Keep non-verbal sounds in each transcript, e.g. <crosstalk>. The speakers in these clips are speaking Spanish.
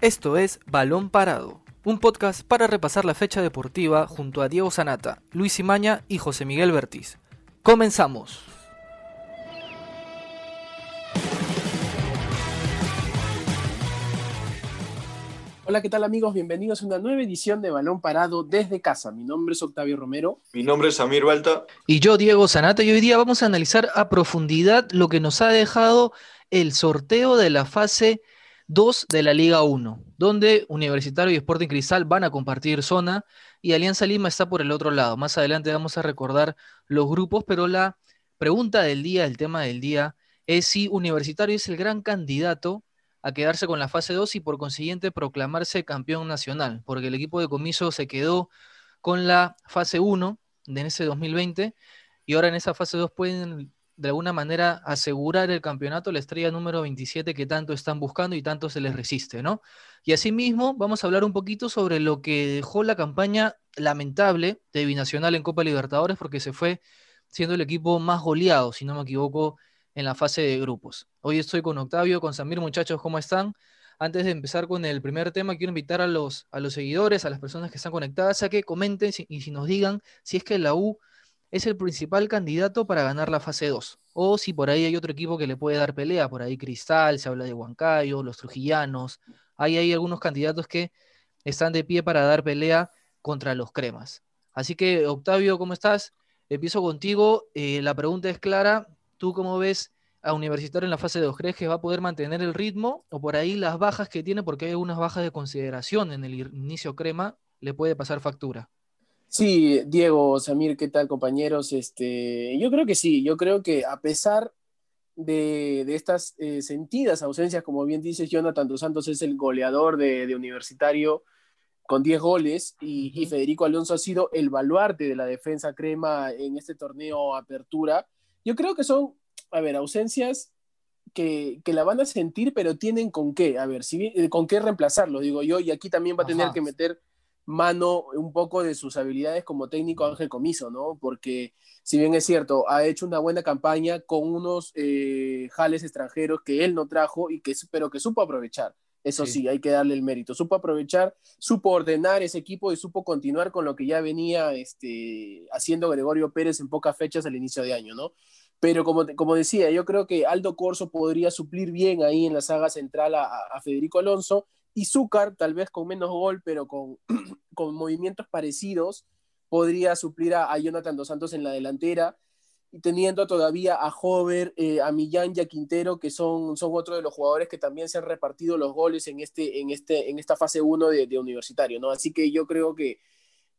Esto es Balón Parado, un podcast para repasar la fecha deportiva junto a Diego Sanata, Luis Imaña y José Miguel Bertiz. Comenzamos. Hola, ¿qué tal amigos? Bienvenidos a una nueva edición de Balón Parado desde casa. Mi nombre es Octavio Romero. Mi nombre es Samir Balta. Y yo, Diego Sanata, y hoy día vamos a analizar a profundidad lo que nos ha dejado el sorteo de la fase 2 de la Liga 1, donde Universitario y Sporting Cristal van a compartir zona y Alianza Lima está por el otro lado. Más adelante vamos a recordar los grupos, pero la pregunta del día, el tema del día, es si Universitario es el gran candidato a quedarse con la fase 2 y por consiguiente proclamarse campeón nacional, porque el equipo de comiso se quedó con la fase 1 de ese 2020 y ahora en esa fase 2 pueden de alguna manera asegurar el campeonato la estrella número 27 que tanto están buscando y tanto se les resiste, ¿no? Y asimismo vamos a hablar un poquito sobre lo que dejó la campaña lamentable de Binacional en Copa Libertadores porque se fue siendo el equipo más goleado, si no me equivoco, en la fase de grupos. Hoy estoy con Octavio, con Samir, muchachos, ¿cómo están? Antes de empezar con el primer tema, quiero invitar a los, a los seguidores, a las personas que están conectadas, a que comenten y si nos digan si es que la U es el principal candidato para ganar la fase 2. O si por ahí hay otro equipo que le puede dar pelea, por ahí Cristal, se habla de Huancayo, los Trujillanos. Ahí hay algunos candidatos que están de pie para dar pelea contra los cremas. Así que, Octavio, ¿cómo estás? Empiezo contigo. Eh, la pregunta es clara. ¿Tú cómo ves a Universitario en la fase 2? ¿Crees que va a poder mantener el ritmo? ¿O por ahí las bajas que tiene, porque hay algunas bajas de consideración en el inicio crema, le puede pasar factura? Sí, Diego, Samir, ¿qué tal compañeros? Este, yo creo que sí, yo creo que a pesar de, estas eh, sentidas ausencias, como bien dices, Jonathan Dos Santos es el goleador de, Universitario con 10 goles y, y, Federico Alonso ha sido el baluarte de la defensa crema en este torneo apertura. Yo creo que son, a ver, ausencias que, la van a sentir, pero tienen con qué, a ver, si, eh, con qué reemplazarlo, digo yo, y aquí también va a tener que meter mano un poco de sus habilidades como técnico Ángel Comiso, ¿no? Porque si bien es cierto, ha hecho una buena campaña con unos eh, jales extranjeros que él no trajo y que, pero que supo aprovechar. Eso sí. hay que darle el mérito. Supo aprovechar, supo ordenar ese equipo y supo continuar con lo que ya venía este, haciendo Gregorio Pérez en pocas fechas al inicio de año, ¿no? Pero como, como decía, yo creo que Aldo Corso podría suplir bien ahí en la saga central a, Federico Alonso y Zúcar, tal vez con menos gol, pero con, <clears throat> con movimientos parecidos, podría suplir a, a Jonathan Dos Santos en la delantera y teniendo todavía a Hover, eh, a Millán y a Quintero, que son, son otros de los jugadores que también se han repartido los goles en, este, en, este, en esta fase 1 de, universitario, ¿no? Así que yo creo que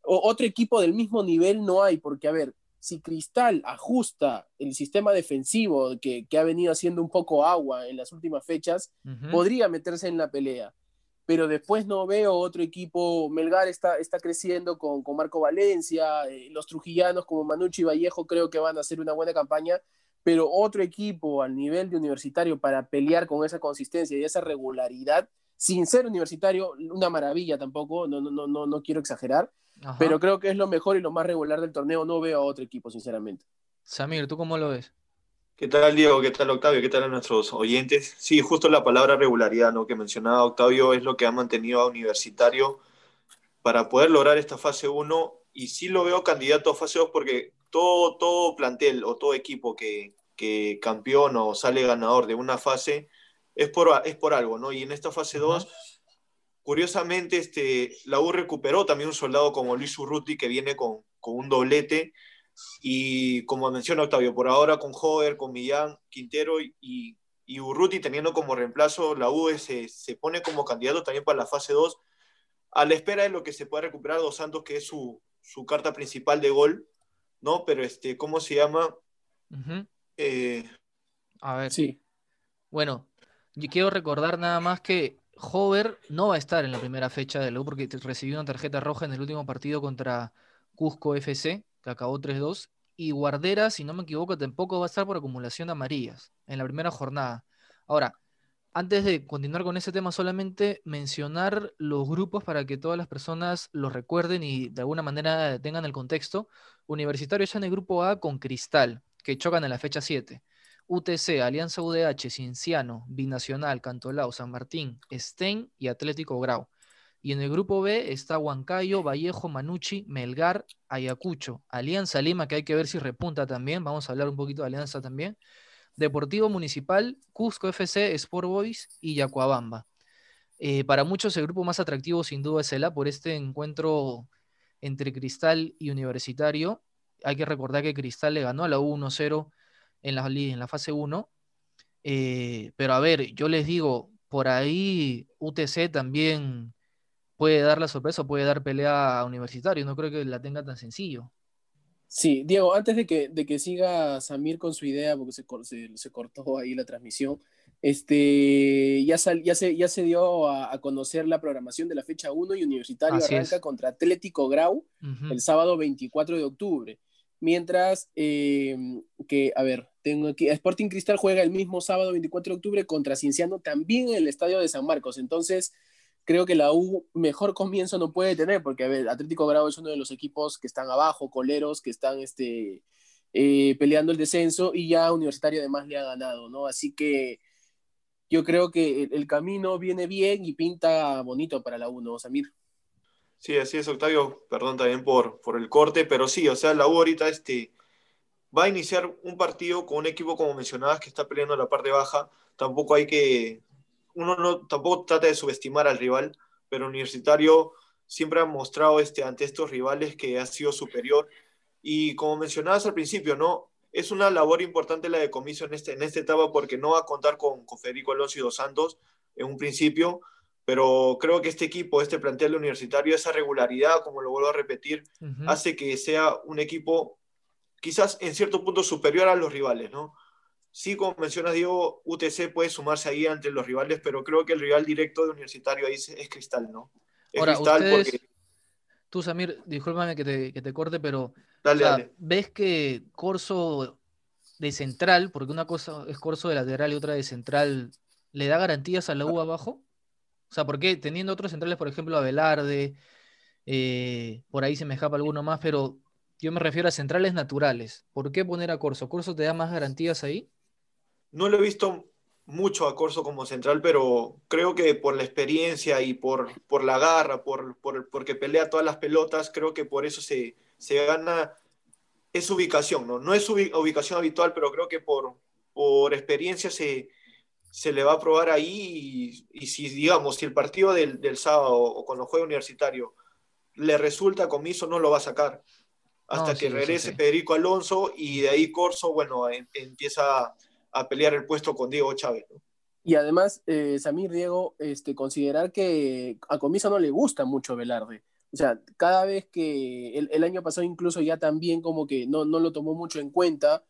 otro equipo del mismo nivel no hay, porque a ver, si Cristal ajusta el sistema defensivo que, ha venido haciendo un poco agua en las últimas fechas, podría meterse en la pelea pero después no veo otro equipo. Melgar está, está creciendo con, con Marco Valencia, eh, los trujillanos como Manucci y Vallejo creo que van a hacer una buena campaña, pero otro equipo al nivel de universitario para pelear con esa consistencia y esa regularidad, sin ser universitario, una maravilla tampoco, no, no, no, no quiero exagerar, pero creo que es lo mejor y lo más regular del torneo. No veo a otro equipo, sinceramente. Samir, ¿tú cómo lo ves? ¿Qué tal, Diego? ¿Qué tal, Octavio? ¿Qué tal a nuestros oyentes? Sí, justo la palabra regularidad ¿no? que mencionaba Octavio es lo que ha mantenido a Universitario para poder lograr esta fase 1 y sí lo veo candidato a fase 2 porque todo, todo plantel o todo equipo que, que campeón o sale ganador de una fase es por, es por algo, ¿no? Y en esta fase 2, curiosamente, este, la U recuperó también un soldado como Luis Urruti que viene con, con un doblete y como menciona Octavio, por ahora con Jover, con Millán, Quintero y, y Urruti teniendo como reemplazo, la U se, se, pone como candidato también para la fase 2, a la espera de lo que se pueda recuperar Dos Santos, que es su, su carta principal de gol, ¿no? Pero, este, ¿cómo se llama? Eh, a ver. Sí. Bueno, yo quiero recordar nada más que Hover no va a estar en la primera fecha de la U porque recibió una tarjeta roja en el último partido contra Cusco FC acabó 3-2. Y Guardera, si no me equivoco, tampoco va a estar por acumulación de amarillas en la primera jornada. Ahora, antes de continuar con ese tema, solamente mencionar los grupos para que todas las personas los recuerden y de alguna manera tengan el contexto. Universitario está en el grupo A con Cristal, que chocan en la fecha 7. UTC, Alianza UDH, Cienciano, Binacional, Cantolao, San Martín, Stein y Atlético Grau. Y en el grupo B está Huancayo, Vallejo, Manucci, Melgar, Ayacucho, Alianza Lima, que hay que ver si repunta también. Vamos a hablar un poquito de Alianza también. Deportivo Municipal, Cusco FC, Sport Boys y Yacuabamba. Eh, para muchos el grupo más atractivo sin duda es el A por este encuentro entre Cristal y Universitario. Hay que recordar que Cristal le ganó a la U 1-0 en la, en la fase 1. Eh, pero a ver, yo les digo, por ahí UTC también puede dar la sorpresa, puede dar pelea a Universitario. No creo que la tenga tan sencillo. Sí, Diego, antes de que, de que siga Samir con su idea, porque se, se, cortó ahí la transmisión, este, ya, ya, se, ya se dio a, conocer la programación de la fecha 1 y Universitario arranca contra Atlético Grau el sábado 24 de octubre. Mientras em, que, a ver, tengo aquí, Sporting Cristal juega el mismo sábado 24 de octubre contra Cienciano también en el estadio de San Marcos. Entonces, creo que la U mejor comienzo no puede tener, porque, a ver, Atlético Grau es uno de los equipos que están abajo, coleros, que están este, eh, peleando el descenso y ya Universitario además le ha ganado, ¿no? Así que yo creo que el, camino viene bien y pinta bonito para la U, ¿no, Samir? Sí, así es, Octavio. Perdón también por, por el corte, pero sí, o sea, la U ahorita este, va a iniciar un partido con un equipo, como mencionabas, que está peleando la parte baja. Tampoco hay que. Uno no, tampoco trata de subestimar al rival, pero Universitario siempre ha mostrado este, ante estos rivales que ha sido superior. Y como mencionabas al principio, ¿no? Es una labor importante la de comiso en, este, en esta etapa porque no va a contar con, con Federico Alonso y Dos Santos en un principio, pero creo que este equipo, este plantel universitario, esa regularidad, como lo vuelvo a repetir, hace que sea un equipo quizás en cierto punto superior a los rivales, ¿no? Sí, como mencionas, Diego, UTC puede sumarse ahí entre los rivales, pero creo que el rival directo de Universitario ahí es, Cristal, ¿no? Es Cristal porque... Tú, Samir, discúlpame que te, que te corte, pero ves que Corso de central, porque una cosa es Corso de lateral y otra de central, ¿le da garantías a la U abajo? O sea, porque teniendo otros centrales, por ejemplo, a Velarde, eh, por ahí se me escapa alguno más, pero yo me refiero a centrales naturales. ¿Por qué poner a Corso? ¿Corso te da más garantías ahí? No lo he visto mucho a Corso como central, pero creo que por la experiencia y por, por la garra, por, por, porque pelea todas las pelotas, creo que por eso se, se gana esa ubicación, ¿no? No es su ubicación habitual, pero creo que por, por experiencia se, se le va a probar ahí y, si, digamos, si el partido del, sábado o con los juegos universitarios le resulta comiso, no lo va a sacar. Hasta que regrese Federico Alonso y de ahí Corso, bueno, em, empieza a, pelear el puesto con Diego Chávez. Y además, eh, Samir Diego, este, considerar que a Comiso no le gusta mucho Velarde. O sea, cada vez que el, año pasado incluso ya también como que no, no lo tomó mucho en cuenta,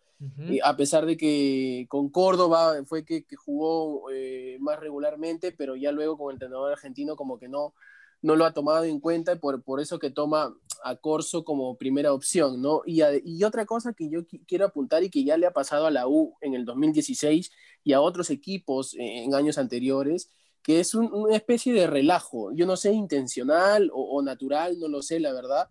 a pesar de que con Córdoba fue que, jugó eh, más regularmente, pero ya luego con el entrenador argentino como que no, no lo ha tomado en cuenta y por, por eso que toma a Corso como primera opción, ¿no? Y, y otra cosa que yo quiero apuntar y que ya le ha pasado a la U en el 2016 y a otros equipos en años anteriores, que es una especie de relajo, yo no sé, intencional o, natural, no lo sé, la verdad,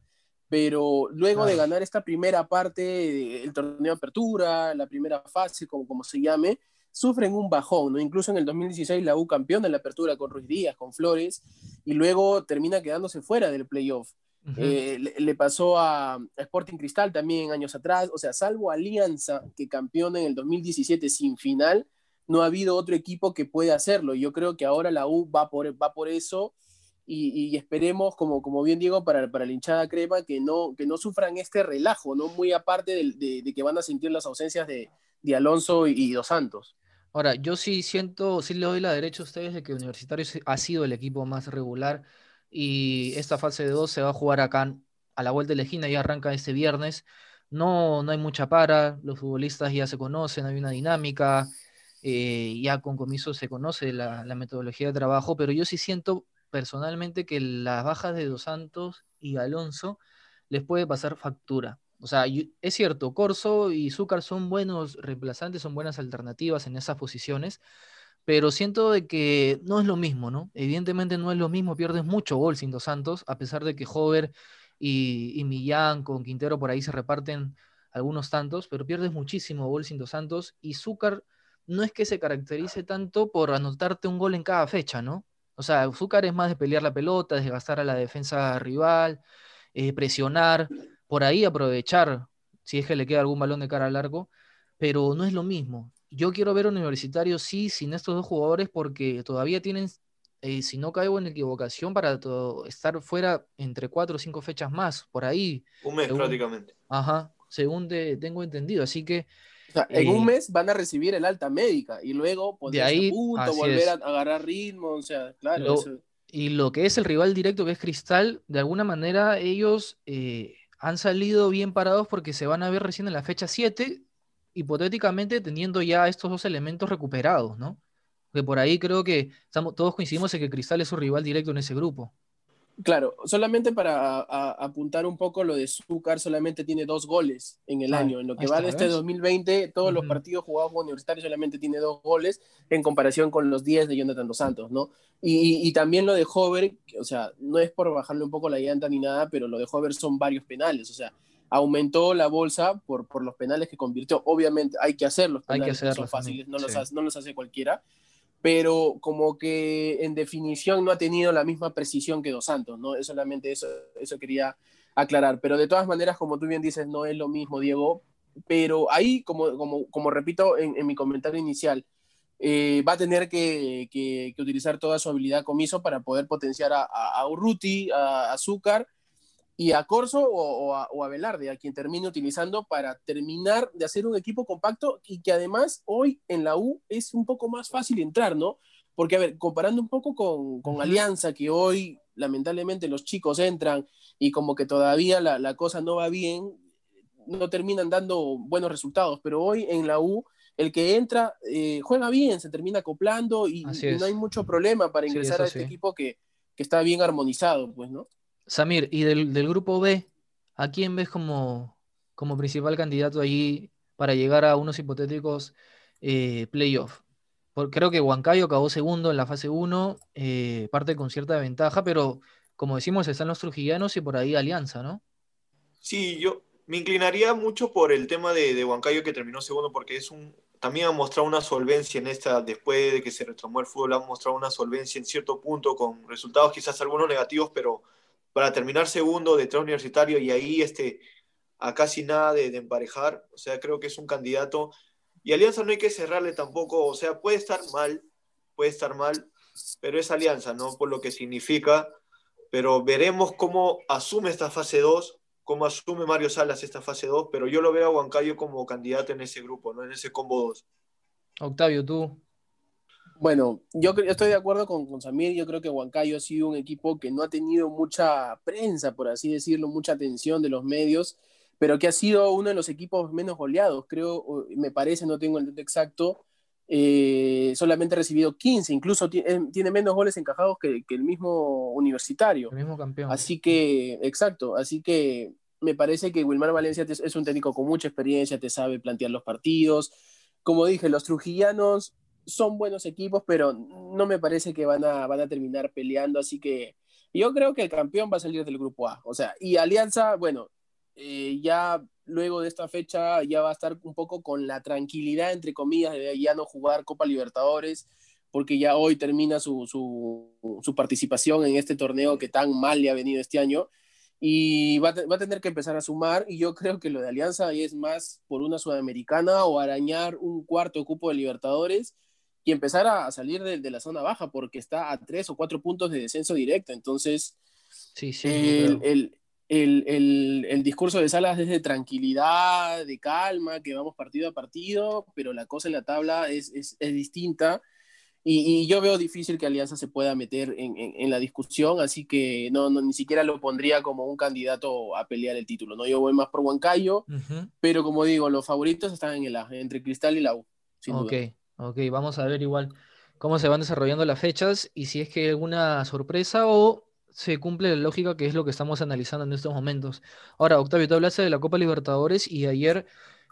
pero luego de ganar esta primera parte, el torneo de apertura, la primera fase, como, como se llame, sufren un bajón, ¿no? Incluso en el 2016 la U campeón de la apertura con Ruiz Díaz, con Flores, y luego termina quedándose fuera del playoff. Eh, le, pasó a, Sporting Cristal también años atrás, o sea, salvo Alianza, que campeón en el 2017 sin final, no ha habido otro equipo que pueda hacerlo. Yo creo que ahora la U va por, va por eso y, esperemos, como, como bien digo, para, para la hinchada crema, que no, que no sufran este relajo, ¿no? Muy aparte de, que van a sentir las ausencias de, Alonso y, Dos Santos. Ahora, yo sí siento, sí le doy la derecha a ustedes de que Universitario ha sido el equipo más regular y esta fase de dos se va a jugar acá a la vuelta de la esquina y arranca este viernes. No, no hay mucha para, los futbolistas ya se conocen, hay una dinámica, eh, ya con comiso se conoce la, metodología de trabajo, pero yo sí siento personalmente que las bajas de Dos Santos y Alonso les puede pasar factura. O sea, es cierto, Corso y Zúcar son buenos reemplazantes, son buenas alternativas en esas posiciones, pero siento de que no es lo mismo, ¿no? Evidentemente no es lo mismo, pierdes mucho gol sin Dos Santos, a pesar de que Hover y, Millán con Quintero por ahí se reparten algunos tantos, pero pierdes muchísimo gol sin dos Santos y Zúcar no es que se caracterice tanto por anotarte un gol en cada fecha, ¿no? O sea, Zúcar es más de pelear la pelota, desgastar a la defensa rival, eh, presionar, por ahí aprovechar si es que le queda algún balón de cara al largo, pero no es lo mismo. Yo quiero ver a Universitario sí sin estos dos jugadores porque todavía tienen, eh, si no caigo en equivocación, para estar fuera entre cuatro o cinco fechas más, por ahí. Un mes prácticamente. Ajá, según tengo entendido. Así que o sea, en un eh, mes van a recibir el alta médica y luego de ahí, punto, volver a agarrar ritmo, o sea, claro. Y lo que es el rival directo, que es Cristal, de alguna manera ellos eh, han salido bien parados porque se van a ver recién en la fecha 7, hipotéticamente teniendo ya estos dos elementos recuperados, ¿no? Que por ahí creo que estamos, todos coincidimos en que Cristal es su rival directo en ese grupo. Claro, solamente para apuntar un poco lo de Zúcar, solamente tiene dos goles en el ah, año. En lo que va de este 2020, todos los partidos jugados por Universitario solamente tiene dos goles en comparación con los 10 de Jonathan Dos Santos, ¿no? Y, también lo de Hover, o sea, no es por bajarle un poco la llanta ni nada, pero lo de Hover son varios penales, o sea, aumentó la bolsa por, por los penales que convirtió. Obviamente hay que hacerlos, hay que hacerlos, son fáciles, no, los no los hace cualquiera pero como que en definición no ha tenido la misma precisión que Dos Santos, ¿no? Es solamente eso, eso quería aclarar. Pero de todas maneras, como tú bien dices, no es lo mismo, Diego. Pero ahí, como, como, como repito en, mi comentario inicial, eh, va a tener que, que, utilizar toda su habilidad comiso para poder potenciar a, a, Urruti, a Azúcar y a Corso o, a, o, a, Velarde, a quien termine utilizando para terminar de hacer un equipo compacto y que además hoy en la U es un poco más fácil entrar, ¿no? Porque, a ver, comparando un poco con, con Alianza, que hoy lamentablemente los chicos entran y como que todavía la, la, cosa no va bien, no terminan dando buenos resultados, pero hoy en la U el que entra eh, juega bien, se termina acoplando y, no hay mucho problema para ingresar a este equipo que, que está bien armonizado, pues, ¿no? Samir, y del, grupo B, ¿a quién ves como, como principal candidato allí para llegar a unos hipotéticos eh, playoffs? Creo que Huancayo acabó segundo en la fase 1, eh, parte con cierta ventaja, pero como decimos, están los trujillanos y por ahí Alianza, ¿no? Sí, yo me inclinaría mucho por el tema de, de Huancayo que terminó segundo, porque es un, también ha mostrado una solvencia en esta, después de que se retomó el fútbol, ha mostrado una solvencia en cierto punto, con resultados quizás algunos negativos, pero para terminar segundo detrás universitario y ahí este, a casi nada de, emparejar. O sea, creo que es un candidato. Y Alianza no hay que cerrarle tampoco, o sea, puede estar mal, puede estar mal, pero es Alianza, ¿no? Por lo que significa. Pero veremos cómo asume esta fase 2, cómo asume Mario Salas esta fase 2, pero yo lo veo a Huancayo como candidato en ese grupo, ¿no? En ese combo 2. Octavio, tú. Bueno, yo estoy de acuerdo con, con, Samir, yo creo que Huancayo ha sido un equipo que no ha tenido mucha prensa, por así decirlo, mucha atención de los medios, pero que ha sido uno de los equipos menos goleados, creo, me parece, no tengo el dato exacto, eh, solamente ha recibido 15, incluso eh, tiene menos goles encajados que, el mismo universitario. El mismo campeón. Así que, exacto, así que me parece que Wilmar Valencia es un técnico con mucha experiencia, te sabe plantear los partidos. Como dije, los trujillanos son buenos equipos, pero no me parece que van a, van a terminar peleando, así que yo creo que el campeón va a salir del grupo A. O sea, y Alianza, bueno, eh, ya luego de esta fecha ya va a estar un poco con la tranquilidad, entre comillas, de ya no jugar Copa Libertadores, porque ya hoy termina su, su, su participación en este torneo que tan mal le ha venido este año. Y va, va, a tener que empezar a sumar, y yo creo que lo de Alianza es más por una sudamericana o arañar un cuarto cupo de Libertadores y empezar a salir de, la zona baja porque está a tres o cuatro puntos de descenso directo. Entonces, sí, sí, el, el, el, discurso de Salas es de tranquilidad, de calma, que vamos partido a partido, pero la cosa en la tabla es, es, es distinta. Y, y, yo veo difícil que Alianza se pueda meter en, en, la discusión, así que no, no, ni siquiera lo pondría como un candidato a pelear el título. ¿no? Yo voy más por Huancayo, pero como digo, los favoritos están en el entre Cristal y la U. Sin ok, Ok, vamos a ver igual cómo se van desarrollando las fechas y si es que hay alguna sorpresa o se cumple la lógica que es lo que estamos analizando en estos momentos. Ahora, Octavio, tú hablaste de la Copa Libertadores y ayer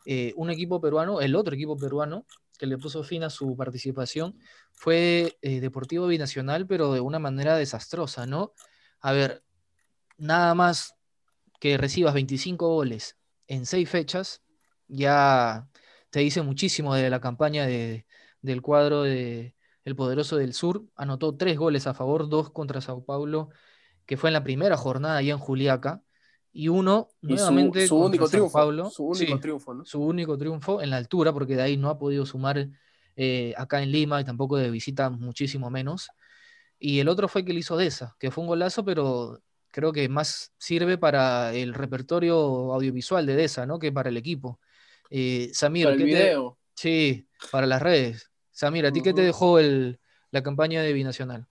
eh, un equipo peruano, el otro equipo peruano, que le puso fin a su participación, fue eh, Deportivo Binacional, pero de una manera desastrosa, ¿no? A ver, nada más que recibas 25 goles en seis fechas, ya te dice muchísimo de la campaña del cuadro de El Poderoso del Sur. Anotó tres goles a favor, dos contra Sao Paulo, que fue en la primera jornada allá en Juliaca, y uno nuevamente su, único triunfo, Paulo. Su único triunfo, ¿no? Su único triunfo en la altura, porque de ahí no ha podido sumar eh, acá en Lima y tampoco de visita muchísimo menos. Y el otro fue que le hizo Deza, que fue un golazo, pero creo que más sirve para el repertorio audiovisual de Deza, ¿no? Que para el equipo. Samir, para el video. Sí, para las redes. Samir, ¿a ti qué te dejó el, la campaña de Binacional?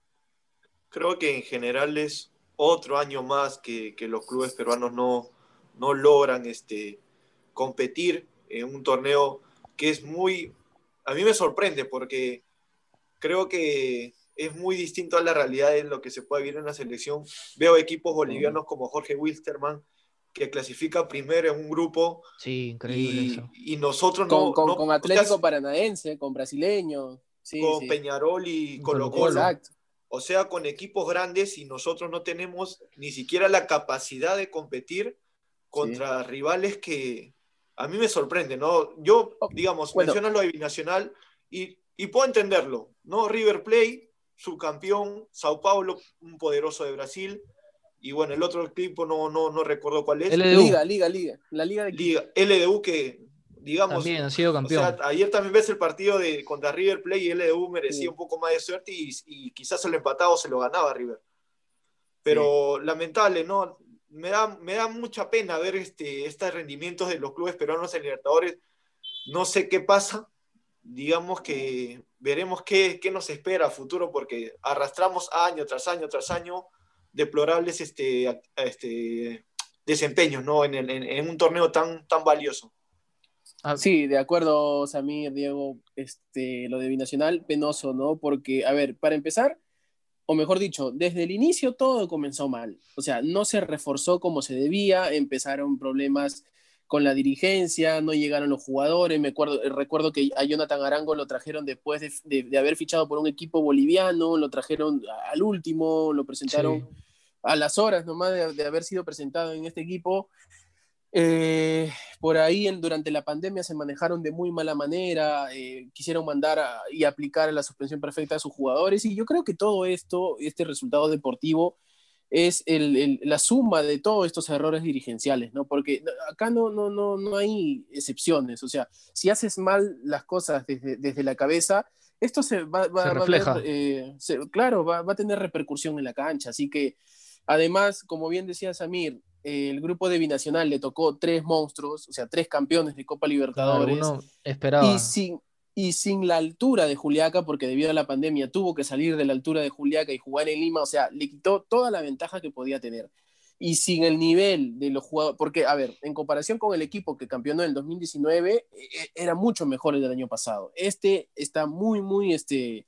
Creo que en general es otro año más que, los clubes peruanos no, no logran este, competir en un torneo que es muy... A mí me sorprende porque creo que es muy distinto a la realidad de lo que se puede vivir en la selección. Veo equipos bolivianos como Jorge Wilstermann, que clasifica primero en un grupo. Sí, increíble y, eso. y nosotros con, no, con, no, con Atlético Paranaense, con brasileño. Sí, con sí. Peñarol y Colo. Colo. Exacto. O sea, con equipos grandes y nosotros no tenemos ni siquiera la capacidad de competir contra rivales que a mí me sorprende, ¿no? Yo, Oh, digamos, bueno. mencionas lo de Binacional y, y puedo entenderlo, ¿no? River Plate, subcampeón, Sao Paulo, un poderoso de Brasil, y bueno, el otro equipo no, no, no recuerdo cuál es. LDU. Liga, liga, liga. La liga de Liga, LDU que, digamos, También ha sido o campeón. sea, ayer también ves el partido de contra River Plate y LDU merecía Sí. un poco más de suerte y, y quizás se lo empataba o se lo ganaba River. Pero lamentable, ¿no? Me da, me da mucha pena ver este, estos rendimientos de los clubes peruanos en Libertadores. No sé qué pasa. Digamos que veremos qué, qué nos espera a futuro porque arrastramos año tras año tras año deplorables este, a- este, desempeños ¿no? en, el- en- en un torneo tan, tan valioso. Ah, Sí, de acuerdo, Samir, Diego, este, lo de Binacional, penoso, ¿no? Porque, a ver, para empezar, o mejor dicho, desde el inicio todo comenzó mal. O sea, no se reforzó como se debía, empezaron problemas con la dirigencia, no llegaron los jugadores. Me acuerdo, eh, recuerdo que a Jonathan Arango lo trajeron después de, de- de haber fichado por un equipo boliviano, lo trajeron al último, lo presentaron sí. A las horas nomás de, de haber sido presentado en este equipo. Eh, por ahí en- durante la pandemia se manejaron de muy mala manera, eh, quisieron mandar a- y aplicar la suspensión perfecta a sus jugadores y yo creo que todo esto, este resultado deportivo, es el- el- la suma de todos estos errores dirigenciales, ¿no? Porque acá no, no, no, no hay excepciones, o sea, si haces mal las cosas desde, desde la cabeza, esto se va, va- Se va a ver, eh, se- claro, va, va a tener repercusión en la cancha, así que además, como bien decía Samir, el grupo de Binacional le tocó tres monstruos, o sea, tres campeones de Copa Claro, Libertadores, uno esperaba. y sin, y sin la altura de Juliaca, porque debido a la pandemia tuvo que salir de la altura de Juliaca y jugar en Lima, o sea, le quitó toda la ventaja que podía tener. Y sin el nivel de los jugadores, porque, a ver, en comparación con el equipo que campeonó en el 2019, eh, era mucho mejor el del año pasado. Este está muy, muy, este,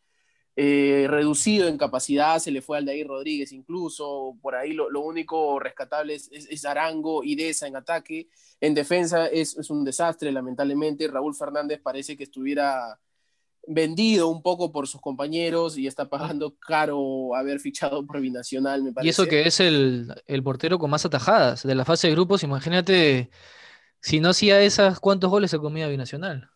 eh, reducido en capacidad, se le fue al Aldair Rodríguez incluso, por ahí lo, lo único rescatable es, es, es Arango y Deza en ataque, en defensa es, es, un desastre lamentablemente, Raúl Fernández parece que estuviera vendido un poco por sus compañeros y está pagando caro haber fichado por Binacional, me parece. Y eso que es el, el portero con más atajadas de la fase de grupos, imagínate, si no hacía esas, ¿cuántos goles se comía Binacional?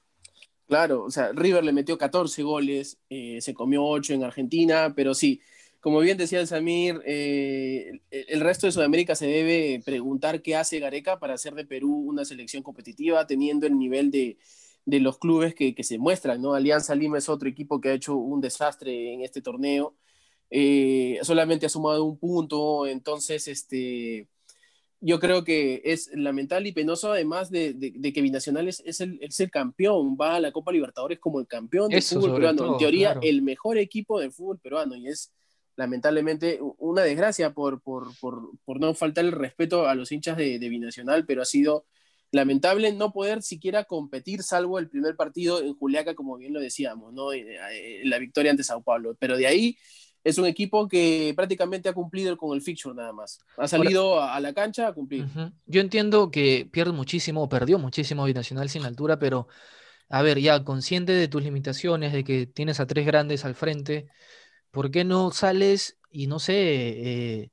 Claro, o sea, River le metió 14 goles, eh, se comió 8 en Argentina, pero sí, como bien decía el Samir, eh, el resto de Sudamérica se debe preguntar qué hace Gareca para hacer de Perú una selección competitiva, teniendo el nivel de, los clubes que, que, se muestran, ¿no? Alianza Lima es otro equipo que ha hecho un desastre en este torneo, eh, solamente ha sumado un punto, entonces, este yo creo que es lamentable y penoso además de, de, de que Binacional es, es, el, es, el, campeón, va a la Copa Libertadores como el campeón del Eso, fútbol peruano, todo, en teoría claro. el mejor equipo del fútbol peruano y es lamentablemente una desgracia por, por, por, por no faltar el respeto a los hinchas de, de, Binacional, pero ha sido lamentable no poder siquiera competir salvo el primer partido en Juliaca, como bien lo decíamos, ¿no? la victoria ante Sao Paulo, pero de ahí es un equipo que prácticamente ha cumplido con el fixture nada más. Ha salido Ahora, a la cancha a cumplir. Uh -huh. Yo entiendo que pierde muchísimo, perdió muchísimo Binacional sin altura, pero a ver, ya consciente de tus limitaciones, de que tienes a tres grandes al frente, ¿por qué no sales y no sé, eh,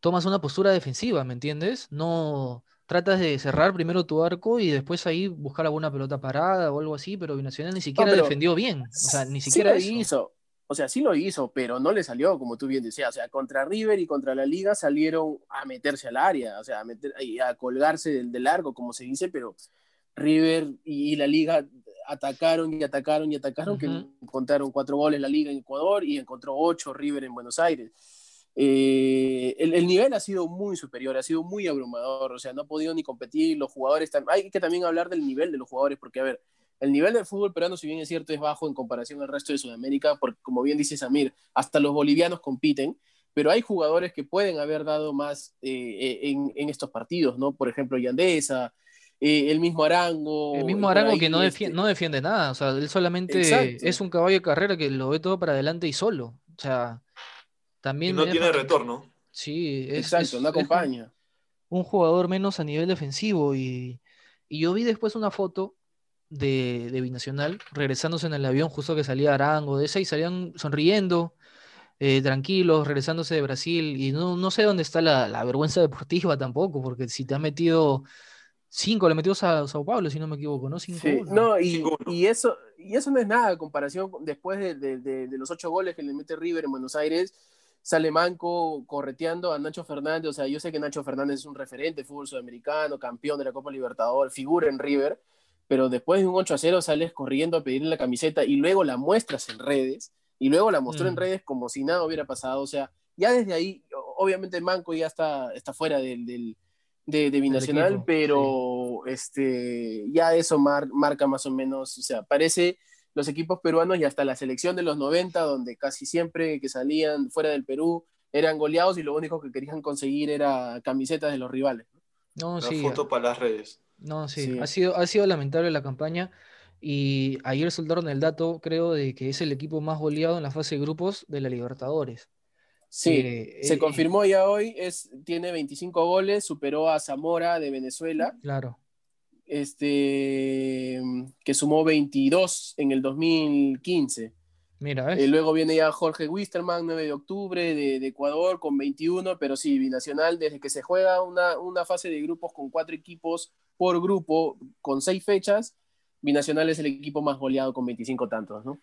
tomas una postura defensiva, ¿me entiendes? No, tratas de cerrar primero tu arco y después ahí buscar alguna pelota parada o algo así, pero Binacional ni siquiera defendió bien. O sea, ni siquiera hizo. O sea, sí lo hizo, pero no le salió, como tú bien decías. O sea, contra River y contra la Liga salieron a meterse al área, o sea, a, meter, a colgarse del, del arco, como se dice, pero River y, la Liga atacaron y atacaron y atacaron, que encontraron cuatro goles la Liga en Ecuador y encontró ocho River en Buenos Aires. Eh, el, nivel ha sido muy superior, ha sido muy abrumador, o sea, no ha podido ni competir, los jugadores, hay que también hablar del nivel de los jugadores, porque a ver, el nivel del fútbol peruano, si bien es cierto, es bajo en comparación al resto de Sudamérica, porque como bien dice Samir, hasta los bolivianos compiten, pero hay jugadores que pueden haber dado más eh, eh, en, estos partidos, ¿no? Por ejemplo, Yandesa, el mismo Arango. El mismo Arango que no, defiende, este no defiende nada, o sea, él solamente es un caballo de carrera que lo ve todo para adelante y solo, o sea también no tiene retorno. Sí, es, Exacto, no acompaña. Un, jugador menos a nivel defensivo. Y, yo vi después una foto de, Binacional regresándose en el avión justo que salía Arango de esa y salían sonriendo, eh, tranquilos, regresándose de Brasil. Y no, sé dónde está la, vergüenza deportiva tampoco, porque si te ha metido cinco, le metió a Sao Paulo, si no me equivoco, ¿no? Cinco no, y, eso, y eso no es nada en comparación después de, de, los ocho goles que le mete River en Buenos Aires sale Manco correteando a Nacho Fernández. O sea, yo sé que Nacho Fernández es un referente de fútbol sudamericano, campeón de la Copa Libertadores, figura en River, pero después de un 8 a 0 sales corriendo a pedirle la camiseta y luego la muestras en redes, y luego la mostró en mm. redes como si nada hubiera pasado. O sea, ya desde ahí, obviamente Manco ya está, está fuera del, del de, Binacional, pero este, ya eso marca más o menos, o sea, parece los equipos peruanos y hasta la selección de los 90, donde casi siempre que salían fuera del Perú eran goleados y lo único que querían conseguir era camisetas de los rivales. No, sí. foto para las redes. No, sí. Ha, sido, ha sido lamentable la campaña y ayer soltaron el dato, creo, de que es el equipo más goleado en la fase de grupos de la Libertadores. Sí, eh, se eh, confirmó ya hoy, es, tiene 25 goles, superó a Zamora de Venezuela. Claro este, que sumó 22 en el 2015. Mira, eh, luego viene ya Jorge Wisterman, 9 de octubre, de, Ecuador, con 21, pero sí, Binacional, desde que se juega una, una, fase de grupos con cuatro equipos por grupo, con seis fechas, Binacional es el equipo más goleado con 25 tantos, ¿no?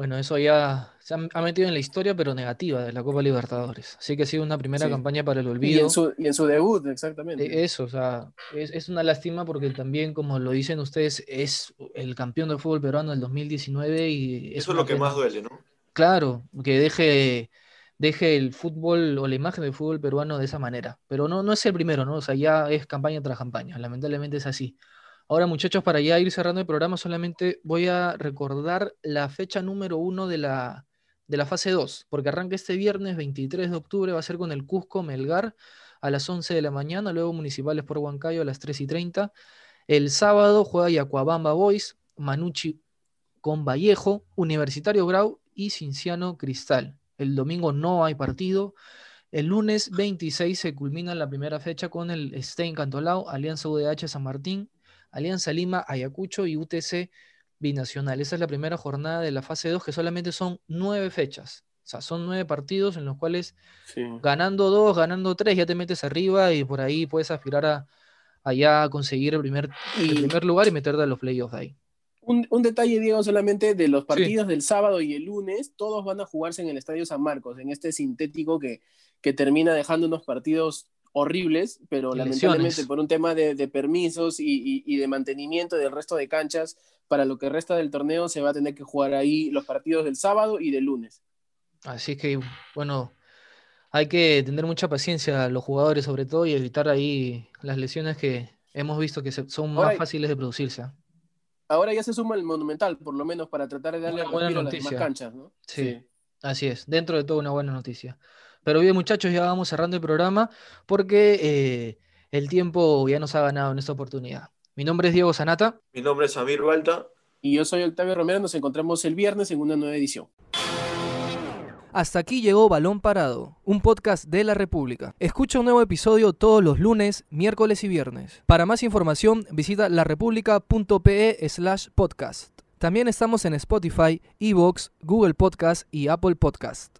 Bueno, eso ya se ha metido en la historia, pero negativa de la Copa Libertadores. Así que ha sido una primera campaña para el olvido. Y en, su, debut, exactamente. E, eso, o sea, es, una lástima porque también, como lo dicen ustedes, es el campeón del fútbol peruano del 2019 y... eso es lo que más duele, ¿no? Claro, que deje, deje el fútbol o la imagen del fútbol peruano de esa manera. Pero no, no es el primero, ¿no? O sea, ya es campaña tras campaña. Lamentablemente es así. Ahora, muchachos, para ya ir cerrando el programa, solamente voy a recordar la fecha número uno de la, de la fase 2, porque arranca este viernes 23 de octubre, va a ser con el Cusco Melgar a las 11 de la mañana, luego Municipales por Huancayo a las 3 y 30. El sábado juega Yacuabamba Boys, Manucci con Vallejo, Universitario Grau y Cinciano Cristal. El domingo no hay partido. El lunes 26 se culmina la primera fecha con el Stein Cantolao, Alianza UDH San Martín, Alianza Lima, Ayacucho y UTC Binacional. Esa es la primera jornada de la fase 2, que solamente son nueve fechas. O sea, son nueve partidos en los cuales ganando dos, ganando tres, ya te metes arriba y por ahí puedes aspirar a allá conseguir el primer, primer lugar y meterte a los playoffs ahí. Un, detalle, Diego, solamente de los partidos del sábado y el lunes, todos van a jugarse en el Estadio San Marcos, en este sintético que, que termina dejando unos partidos horribles, pero lamentablemente por un tema de, permisos y, de mantenimiento del resto de canchas, para lo que resta del torneo se va a tener que jugar ahí los partidos del sábado y del lunes. Así que, bueno, hay que tener mucha paciencia a los jugadores sobre todo y evitar ahí las lesiones que hemos visto que son más fáciles de producirse. Ahora ya se suma el Monumental, por lo menos para tratar de darle buena a las demás canchas, ¿no? sí, así es, dentro de todo una buena noticia. Pero bien, muchachos, ya vamos cerrando el programa porque eh, el tiempo ya nos ha ganado en esta oportunidad. Mi nombre es Diego Sanata. Mi nombre es Samir Balta. Y yo soy Octavio Romero. Nos encontramos el viernes en una nueva edición. Hasta aquí llegó Balón Parado, un podcast de la República. Escucha un nuevo episodio todos los lunes, miércoles y viernes. Para más información, visita larepublica.pe slash podcast. También estamos en Spotify, Evox, Google Podcast y Apple Podcast.